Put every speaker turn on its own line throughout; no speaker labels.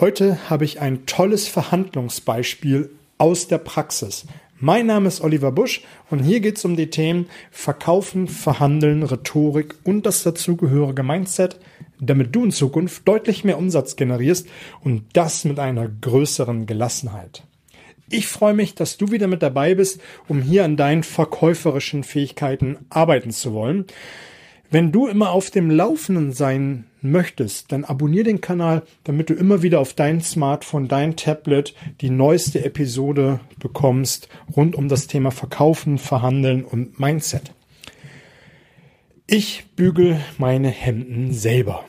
Heute habe ich ein tolles Verhandlungsbeispiel aus der Praxis. Mein Name ist Oliver Busch und hier geht es um die Themen Verkaufen, Verhandeln, Rhetorik und das dazugehörige Mindset, damit du in Zukunft deutlich mehr Umsatz generierst und das mit einer größeren Gelassenheit. Ich freue mich, dass du wieder mit dabei bist, um hier an deinen verkäuferischen Fähigkeiten arbeiten zu wollen. Wenn du immer auf dem Laufenden sein möchtest, dann abonniere den Kanal, damit du immer wieder auf dein Smartphone, dein Tablet die neueste Episode bekommst rund um das Thema Verkaufen, Verhandeln und Mindset. Ich bügel meine Hemden selber.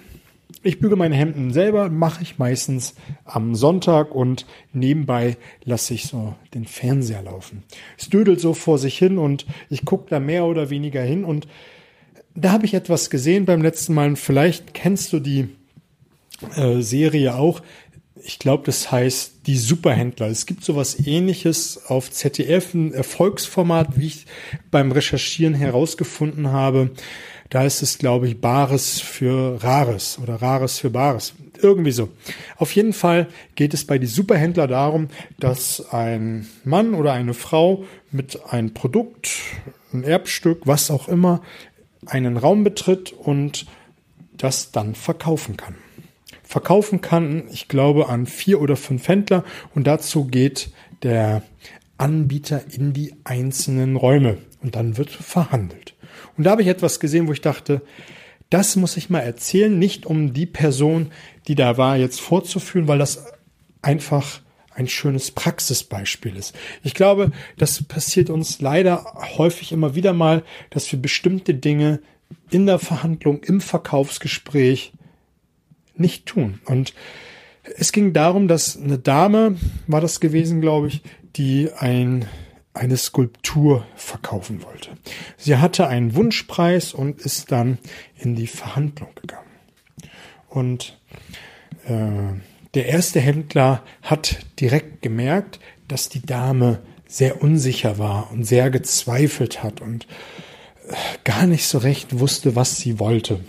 Ich bügel meine Hemden selber, mache ich meistens am Sonntag und nebenbei lasse ich so den Fernseher laufen. Es dödelt so vor sich hin und ich gucke da mehr oder weniger hin und da habe ich etwas gesehen beim letzten Mal vielleicht kennst du die äh, Serie auch. Ich glaube, das heißt die Superhändler. Es gibt sowas ähnliches auf ZDF, ein Erfolgsformat, wie ich beim Recherchieren herausgefunden habe. Da ist es, glaube ich, Bares für Rares oder Rares für Bares. Irgendwie so. Auf jeden Fall geht es bei die Superhändler darum, dass ein Mann oder eine Frau mit einem Produkt, ein Erbstück, was auch immer, einen Raum betritt und das dann verkaufen kann. Verkaufen kann, ich glaube, an vier oder fünf Händler und dazu geht der Anbieter in die einzelnen Räume und dann wird verhandelt. Und da habe ich etwas gesehen, wo ich dachte, das muss ich mal erzählen, nicht um die Person, die da war, jetzt vorzuführen, weil das einfach ein schönes Praxisbeispiel ist. Ich glaube, das passiert uns leider häufig immer wieder mal, dass wir bestimmte Dinge in der Verhandlung, im Verkaufsgespräch nicht tun. Und es ging darum, dass eine Dame, war das gewesen, glaube ich, die ein, eine Skulptur verkaufen wollte. Sie hatte einen Wunschpreis und ist dann in die Verhandlung gegangen. Und äh, der erste Händler hat direkt gemerkt, dass die Dame sehr unsicher war und sehr gezweifelt hat und äh, gar nicht so recht wusste, was sie wollte.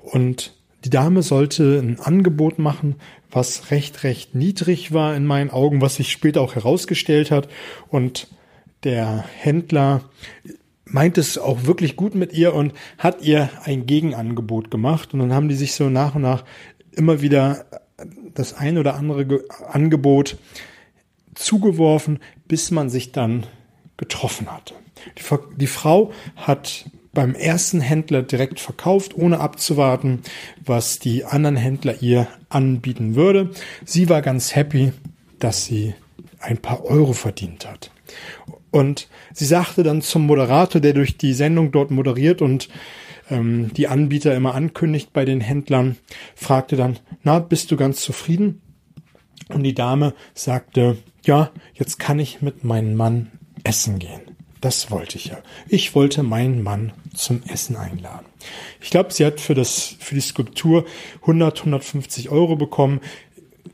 Und die Dame sollte ein Angebot machen, was recht, recht niedrig war in meinen Augen, was sich später auch herausgestellt hat. Und der Händler meint es auch wirklich gut mit ihr und hat ihr ein Gegenangebot gemacht. Und dann haben die sich so nach und nach immer wieder das ein oder andere Ge Angebot zugeworfen, bis man sich dann getroffen hatte. Die, die Frau hat beim ersten Händler direkt verkauft, ohne abzuwarten, was die anderen Händler ihr anbieten würde. Sie war ganz happy, dass sie ein paar Euro verdient hat. Und sie sagte dann zum Moderator, der durch die Sendung dort moderiert und ähm, die Anbieter immer ankündigt bei den Händlern, fragte dann, na, bist du ganz zufrieden? Und die Dame sagte, ja, jetzt kann ich mit meinem Mann essen gehen. Das wollte ich ja. Ich wollte meinen Mann zum Essen einladen. Ich glaube, sie hat für das, für die Skulptur 100, 150 Euro bekommen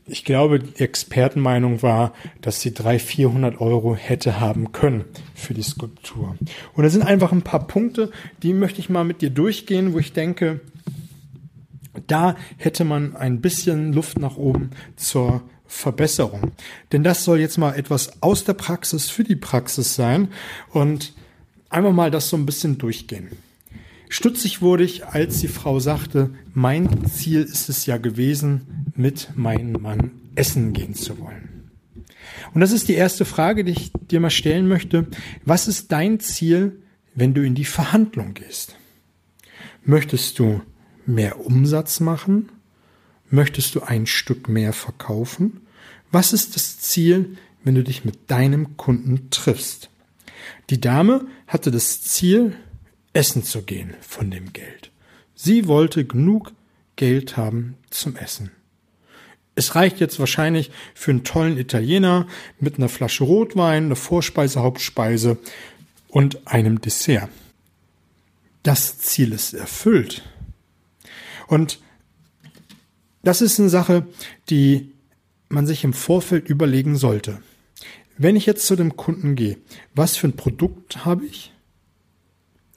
ich glaube, die Expertenmeinung war, dass sie 300, 400 Euro hätte haben können für die Skulptur. Und da sind einfach ein paar Punkte, die möchte ich mal mit dir durchgehen, wo ich denke, da hätte man ein bisschen Luft nach oben zur Verbesserung. Denn das soll jetzt mal etwas aus der Praxis für die Praxis sein und einfach mal das so ein bisschen durchgehen. Stutzig wurde ich, als die Frau sagte, mein Ziel ist es ja gewesen, mit meinem Mann essen gehen zu wollen. Und das ist die erste Frage, die ich dir mal stellen möchte. Was ist dein Ziel, wenn du in die Verhandlung gehst? Möchtest du mehr Umsatz machen? Möchtest du ein Stück mehr verkaufen? Was ist das Ziel, wenn du dich mit deinem Kunden triffst? Die Dame hatte das Ziel, essen zu gehen von dem Geld. Sie wollte genug Geld haben zum Essen. Es reicht jetzt wahrscheinlich für einen tollen Italiener mit einer Flasche Rotwein, einer Vorspeise, Hauptspeise und einem Dessert. Das Ziel ist erfüllt. Und das ist eine Sache, die man sich im Vorfeld überlegen sollte. Wenn ich jetzt zu dem Kunden gehe, was für ein Produkt habe ich?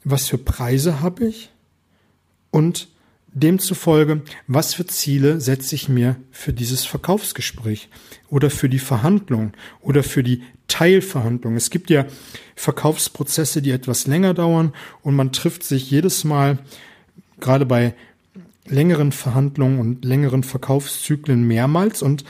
Was für Preise habe ich und Demzufolge, was für Ziele setze ich mir für dieses Verkaufsgespräch oder für die Verhandlung oder für die Teilverhandlung? Es gibt ja Verkaufsprozesse, die etwas länger dauern und man trifft sich jedes Mal, gerade bei längeren Verhandlungen und längeren Verkaufszyklen mehrmals und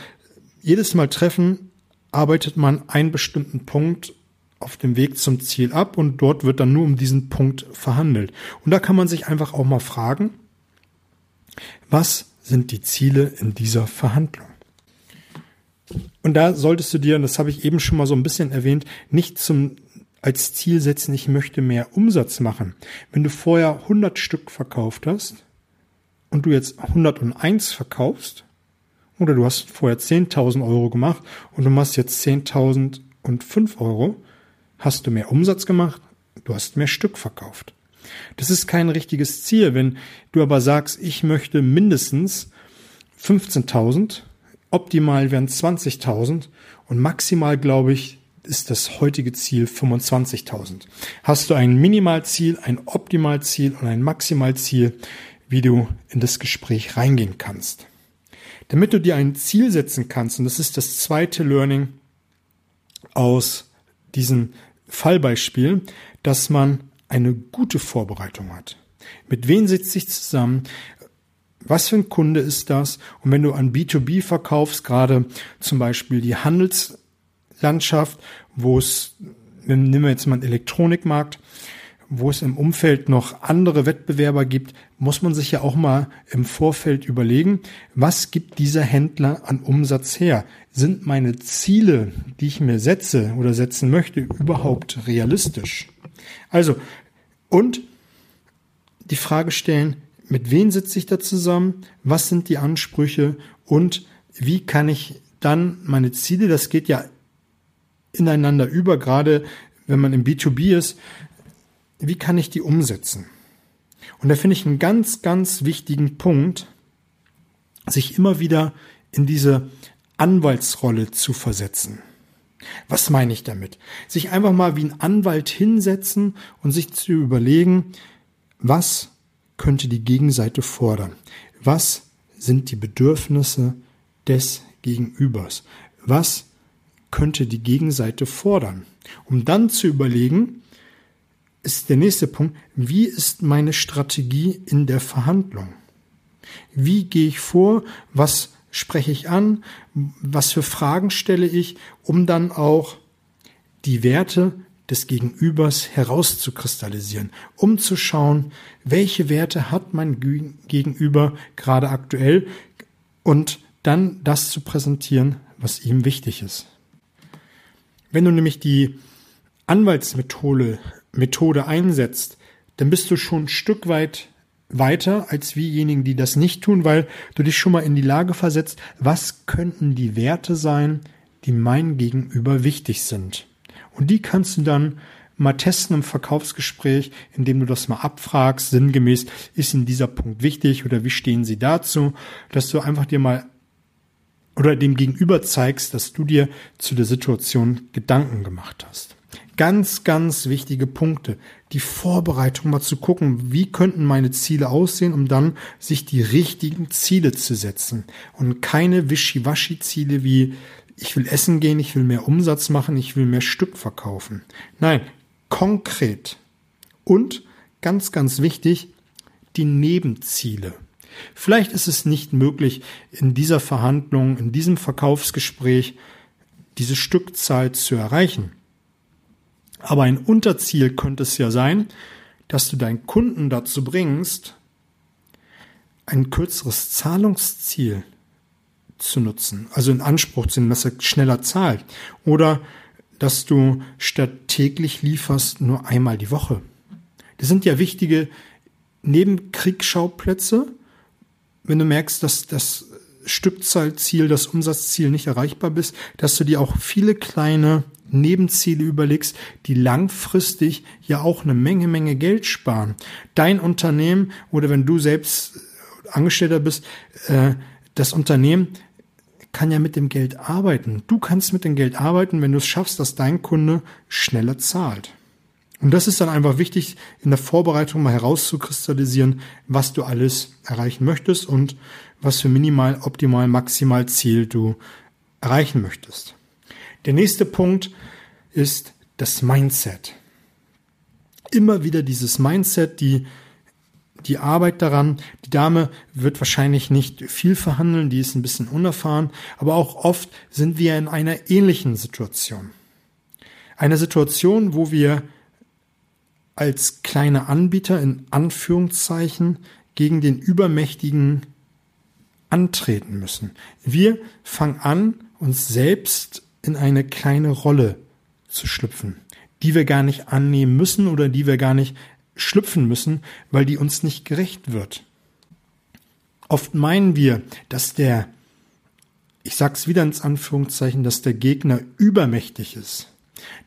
jedes Mal treffen arbeitet man einen bestimmten Punkt auf dem Weg zum Ziel ab und dort wird dann nur um diesen Punkt verhandelt. Und da kann man sich einfach auch mal fragen, was sind die Ziele in dieser Verhandlung? Und da solltest du dir, und das habe ich eben schon mal so ein bisschen erwähnt, nicht zum als Ziel setzen, ich möchte mehr Umsatz machen. Wenn du vorher 100 Stück verkauft hast und du jetzt 101 verkaufst, oder du hast vorher 10.000 Euro gemacht und du machst jetzt 10.005 Euro, hast du mehr Umsatz gemacht, du hast mehr Stück verkauft. Das ist kein richtiges Ziel. Wenn du aber sagst, ich möchte mindestens 15.000, optimal wären 20.000 und maximal, glaube ich, ist das heutige Ziel 25.000. Hast du ein Minimalziel, ein Optimalziel und ein Maximalziel, wie du in das Gespräch reingehen kannst. Damit du dir ein Ziel setzen kannst, und das ist das zweite Learning aus diesem Fallbeispiel, dass man eine gute Vorbereitung hat. Mit wem sitzt sich zusammen? Was für ein Kunde ist das? Und wenn du an B2B verkaufst, gerade zum Beispiel die Handelslandschaft, wo es, wir jetzt mal einen Elektronikmarkt, wo es im Umfeld noch andere Wettbewerber gibt, muss man sich ja auch mal im Vorfeld überlegen, was gibt dieser Händler an Umsatz her? Sind meine Ziele, die ich mir setze oder setzen möchte, überhaupt realistisch? Also, und die Frage stellen, mit wem sitze ich da zusammen? Was sind die Ansprüche? Und wie kann ich dann meine Ziele, das geht ja ineinander über, gerade wenn man im B2B ist, wie kann ich die umsetzen? Und da finde ich einen ganz, ganz wichtigen Punkt, sich immer wieder in diese Anwaltsrolle zu versetzen. Was meine ich damit? Sich einfach mal wie ein Anwalt hinsetzen und sich zu überlegen, was könnte die Gegenseite fordern? Was sind die Bedürfnisse des Gegenübers? Was könnte die Gegenseite fordern? Um dann zu überlegen, ist der nächste Punkt, wie ist meine Strategie in der Verhandlung? Wie gehe ich vor? Was spreche ich an? Was für Fragen stelle ich, um dann auch die Werte des Gegenübers herauszukristallisieren, um zu schauen, welche Werte hat mein Gegenüber gerade aktuell und dann das zu präsentieren, was ihm wichtig ist. Wenn du nämlich die Anwaltsmethode Methode einsetzt, dann bist du schon ein Stück weit weiter als diejenigen, die das nicht tun, weil du dich schon mal in die Lage versetzt, was könnten die Werte sein, die mein Gegenüber wichtig sind. Und die kannst du dann mal testen im Verkaufsgespräch, indem du das mal abfragst, sinngemäß, ist Ihnen dieser Punkt wichtig oder wie stehen Sie dazu, dass du einfach dir mal oder dem Gegenüber zeigst, dass du dir zu der Situation Gedanken gemacht hast. Ganz, ganz wichtige Punkte. Die Vorbereitung mal zu gucken, wie könnten meine Ziele aussehen, um dann sich die richtigen Ziele zu setzen. Und keine Wischiwaschi-Ziele wie ich will essen gehen, ich will mehr Umsatz machen, ich will mehr Stück verkaufen. Nein, konkret. Und ganz, ganz wichtig, die Nebenziele. Vielleicht ist es nicht möglich, in dieser Verhandlung, in diesem Verkaufsgespräch diese Stückzahl zu erreichen. Aber ein Unterziel könnte es ja sein, dass du deinen Kunden dazu bringst, ein kürzeres Zahlungsziel zu nutzen, also in Anspruch zu nehmen, dass er schneller zahlt. Oder dass du statt täglich lieferst nur einmal die Woche. Das sind ja wichtige Nebenkriegsschauplätze, wenn du merkst, dass das Stückzahlziel, das Umsatzziel nicht erreichbar bist, dass du dir auch viele kleine Nebenziele überlegst, die langfristig ja auch eine Menge, Menge Geld sparen. Dein Unternehmen oder wenn du selbst Angestellter bist, äh, das Unternehmen kann ja mit dem Geld arbeiten. Du kannst mit dem Geld arbeiten, wenn du es schaffst, dass dein Kunde schneller zahlt. Und das ist dann einfach wichtig, in der Vorbereitung mal herauszukristallisieren, was du alles erreichen möchtest und was für minimal, optimal, maximal Ziel du erreichen möchtest. Der nächste Punkt ist das Mindset. Immer wieder dieses Mindset, die, die Arbeit daran. Die Dame wird wahrscheinlich nicht viel verhandeln, die ist ein bisschen unerfahren, aber auch oft sind wir in einer ähnlichen Situation. Eine Situation, wo wir als kleine Anbieter in Anführungszeichen gegen den übermächtigen antreten müssen. Wir fangen an, uns selbst in eine kleine Rolle zu schlüpfen, die wir gar nicht annehmen müssen oder die wir gar nicht schlüpfen müssen, weil die uns nicht gerecht wird. Oft meinen wir, dass der, ich sag's wieder ins Anführungszeichen, dass der Gegner übermächtig ist,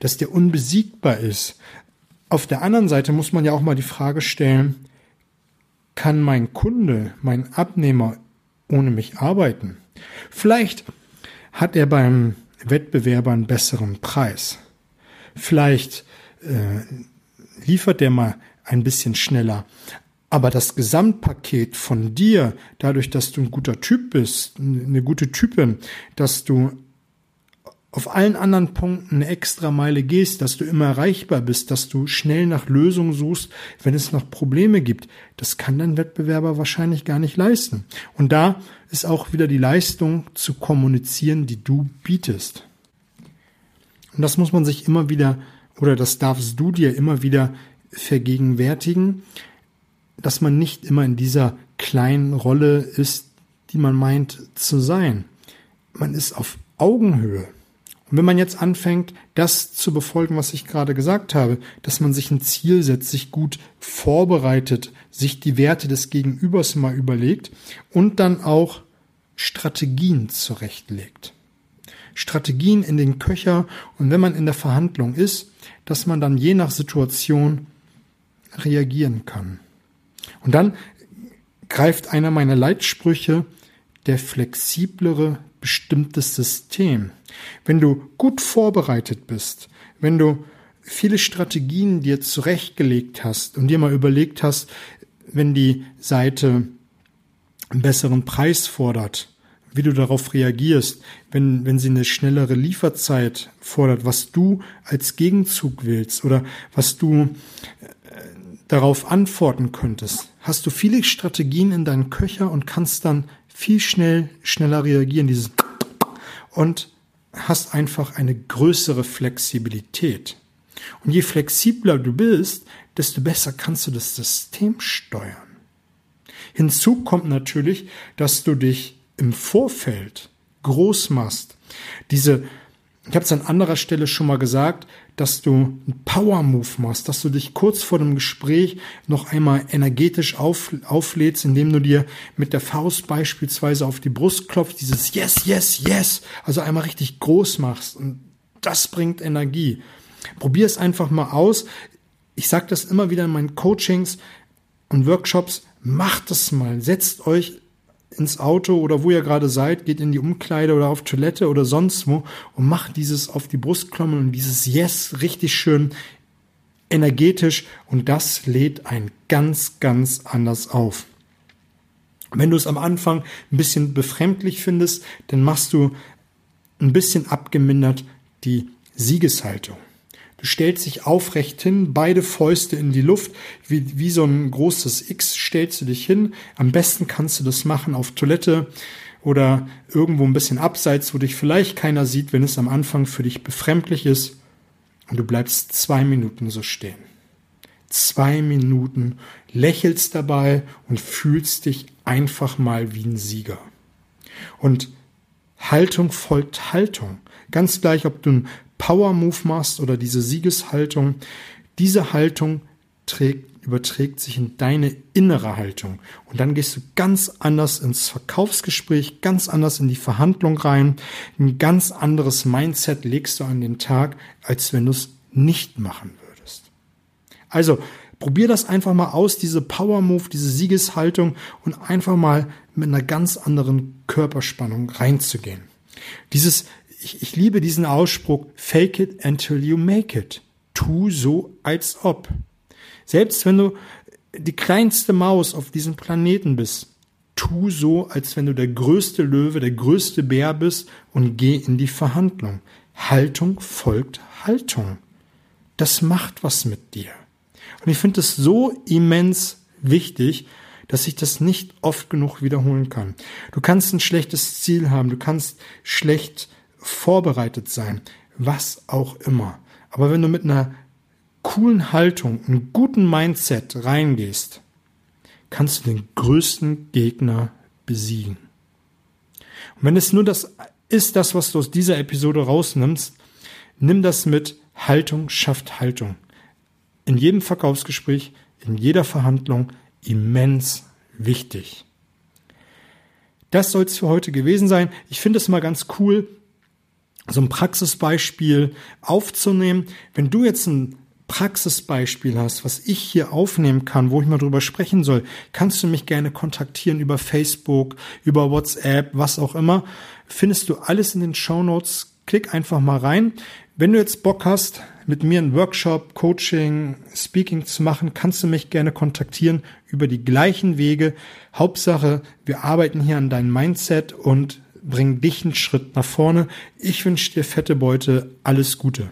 dass der unbesiegbar ist, auf der anderen Seite muss man ja auch mal die Frage stellen, kann mein Kunde, mein Abnehmer ohne mich arbeiten? Vielleicht hat er beim Wettbewerber einen besseren Preis. Vielleicht äh, liefert er mal ein bisschen schneller. Aber das Gesamtpaket von dir, dadurch, dass du ein guter Typ bist, eine gute Typin, dass du auf allen anderen Punkten eine extra Meile gehst, dass du immer erreichbar bist, dass du schnell nach Lösungen suchst, wenn es noch Probleme gibt, das kann dein Wettbewerber wahrscheinlich gar nicht leisten. Und da ist auch wieder die Leistung zu kommunizieren, die du bietest. Und das muss man sich immer wieder, oder das darfst du dir immer wieder vergegenwärtigen, dass man nicht immer in dieser kleinen Rolle ist, die man meint zu sein. Man ist auf Augenhöhe. Und wenn man jetzt anfängt, das zu befolgen, was ich gerade gesagt habe, dass man sich ein Ziel setzt, sich gut vorbereitet, sich die Werte des Gegenübers mal überlegt und dann auch Strategien zurechtlegt. Strategien in den Köcher und wenn man in der Verhandlung ist, dass man dann je nach Situation reagieren kann. Und dann greift einer meiner Leitsprüche der flexiblere bestimmtes System. Wenn du gut vorbereitet bist, wenn du viele Strategien dir zurechtgelegt hast und dir mal überlegt hast, wenn die Seite einen besseren Preis fordert, wie du darauf reagierst, wenn, wenn sie eine schnellere Lieferzeit fordert, was du als Gegenzug willst oder was du äh, darauf antworten könntest, hast du viele Strategien in deinen Köcher und kannst dann viel schnell, schneller reagieren, dieses und hast einfach eine größere Flexibilität. Und je flexibler du bist, desto besser kannst du das System steuern. Hinzu kommt natürlich, dass du dich im Vorfeld groß machst. Diese, ich habe es an anderer Stelle schon mal gesagt, dass du einen Power-Move machst, dass du dich kurz vor dem Gespräch noch einmal energetisch auf, auflädst, indem du dir mit der Faust beispielsweise auf die Brust klopfst, dieses Yes, Yes, Yes, also einmal richtig groß machst. Und das bringt Energie. Probier es einfach mal aus. Ich sage das immer wieder in meinen Coachings und Workshops. Macht es mal. Setzt euch ins Auto oder wo ihr gerade seid, geht in die Umkleide oder auf Toilette oder sonst wo und macht dieses auf die Brust klommen und dieses Yes richtig schön energetisch und das lädt ein ganz, ganz anders auf. Wenn du es am Anfang ein bisschen befremdlich findest, dann machst du ein bisschen abgemindert die Siegeshaltung. Du stellst dich aufrecht hin, beide Fäuste in die Luft, wie, wie so ein großes X stellst du dich hin. Am besten kannst du das machen auf Toilette oder irgendwo ein bisschen abseits, wo dich vielleicht keiner sieht, wenn es am Anfang für dich befremdlich ist. Und du bleibst zwei Minuten so stehen. Zwei Minuten, lächelst dabei und fühlst dich einfach mal wie ein Sieger. Und Haltung folgt Haltung. Ganz gleich, ob du ein Power Move machst oder diese Siegeshaltung, diese Haltung trägt, überträgt sich in deine innere Haltung. Und dann gehst du ganz anders ins Verkaufsgespräch, ganz anders in die Verhandlung rein. Ein ganz anderes Mindset legst du an den Tag, als wenn du es nicht machen würdest. Also, probier das einfach mal aus, diese Power Move, diese Siegeshaltung und einfach mal mit einer ganz anderen Körperspannung reinzugehen. Dieses ich, ich liebe diesen Ausspruch, fake it until you make it. Tu so, als ob. Selbst wenn du die kleinste Maus auf diesem Planeten bist, tu so, als wenn du der größte Löwe, der größte Bär bist und geh in die Verhandlung. Haltung folgt Haltung. Das macht was mit dir. Und ich finde es so immens wichtig, dass ich das nicht oft genug wiederholen kann. Du kannst ein schlechtes Ziel haben, du kannst schlecht vorbereitet sein, was auch immer. Aber wenn du mit einer coolen Haltung, einem guten Mindset reingehst, kannst du den größten Gegner besiegen. Und wenn es nur das ist, das, was du aus dieser Episode rausnimmst, nimm das mit Haltung schafft Haltung. In jedem Verkaufsgespräch, in jeder Verhandlung immens wichtig. Das soll es für heute gewesen sein. Ich finde es mal ganz cool, so ein Praxisbeispiel aufzunehmen. Wenn du jetzt ein Praxisbeispiel hast, was ich hier aufnehmen kann, wo ich mal drüber sprechen soll, kannst du mich gerne kontaktieren über Facebook, über WhatsApp, was auch immer. Findest du alles in den Show Notes. Klick einfach mal rein. Wenn du jetzt Bock hast, mit mir einen Workshop, Coaching, Speaking zu machen, kannst du mich gerne kontaktieren über die gleichen Wege. Hauptsache, wir arbeiten hier an deinem Mindset und bringen dich einen Schritt nach vorne. Ich wünsche dir fette Beute. Alles Gute.